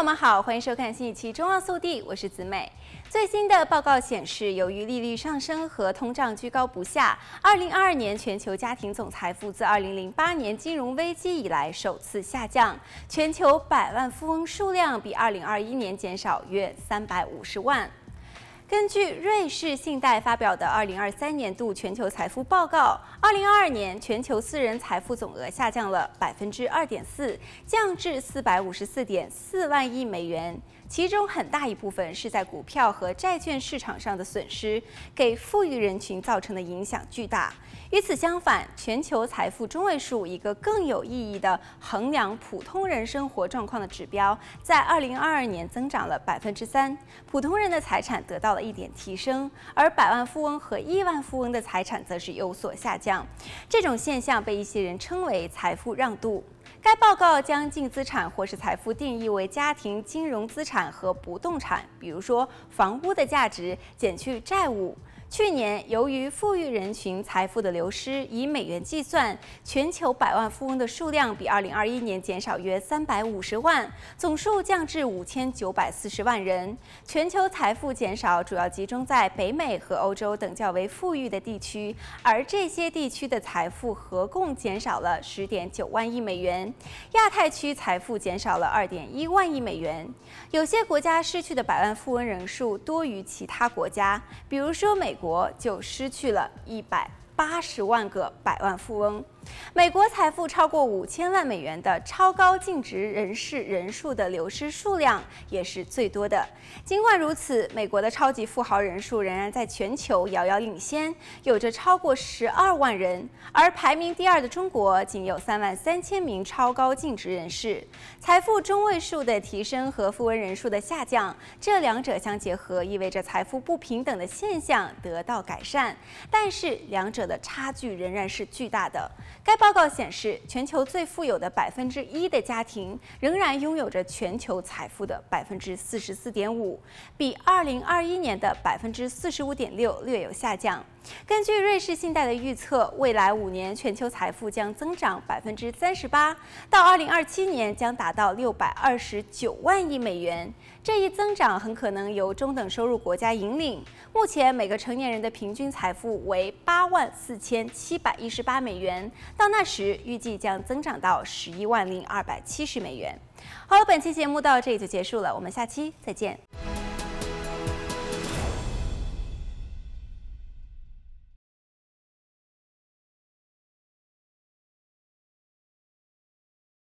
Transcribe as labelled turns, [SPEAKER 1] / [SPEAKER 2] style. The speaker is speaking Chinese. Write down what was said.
[SPEAKER 1] 朋友们好，欢迎收看新一期《中澳速递》，我是子美。最新的报告显示，由于利率上升和通胀居高不下，二零二二年全球家庭总财富自二零零八年金融危机以来首次下降，全球百万富翁数量比二零二一年减少约三百五十万。根据瑞士信贷发表的二零二三年度全球财富报告，二零二二年全球私人财富总额下降了百分之二点四，降至四百五十四点四万亿美元。其中很大一部分是在股票和债券市场上的损失，给富裕人群造成的影响巨大。与此相反，全球财富中位数一个更有意义的衡量普通人生活状况的指标，在二零二二年增长了百分之三，普通人的财产得到了一点提升，而百万富翁和亿万富翁的财产则是有所下降。这种现象被一些人称为“财富让渡”。该报告将净资产或是财富定义为家庭金融资产和不动产，比如说房屋的价值减去债务。去年，由于富裕人群财富的流失，以美元计算，全球百万富翁的数量比2021年减少约350万，总数降至5940万人。全球财富减少主要集中在北美和欧洲等较为富裕的地区，而这些地区的财富合共减少了10.9万亿美元。亚太区财富减少了2.1万亿美元。有些国家失去的百万富翁人数多于其他国家，比如说美国就失去了一百八十万个百万富翁。美国财富超过五千万美元的超高净值人士人数的流失数量也是最多的。尽管如此，美国的超级富豪人数仍然在全球遥遥领先，有着超过十二万人，而排名第二的中国仅有三万三千名超高净值人士。财富中位数的提升和富翁人数的下降，这两者相结合，意味着财富不平等的现象得到改善，但是两者的差距仍然是巨大的。该报告显示，全球最富有的百分之一的家庭仍然拥有着全球财富的百分之四十四点五，比二零二一年的百分之四十五点六略有下降。根据瑞士信贷的预测，未来五年全球财富将增长百分之三十八，到二零二七年将达到六百二十九万亿美元。这一增长很可能由中等收入国家引领。目前每个成年人的平均财富为八万四千七百一十八美元，到那时预计将增长到十一万零二百七十美元。好了，本期节目到这里就结束了，我们下期再见。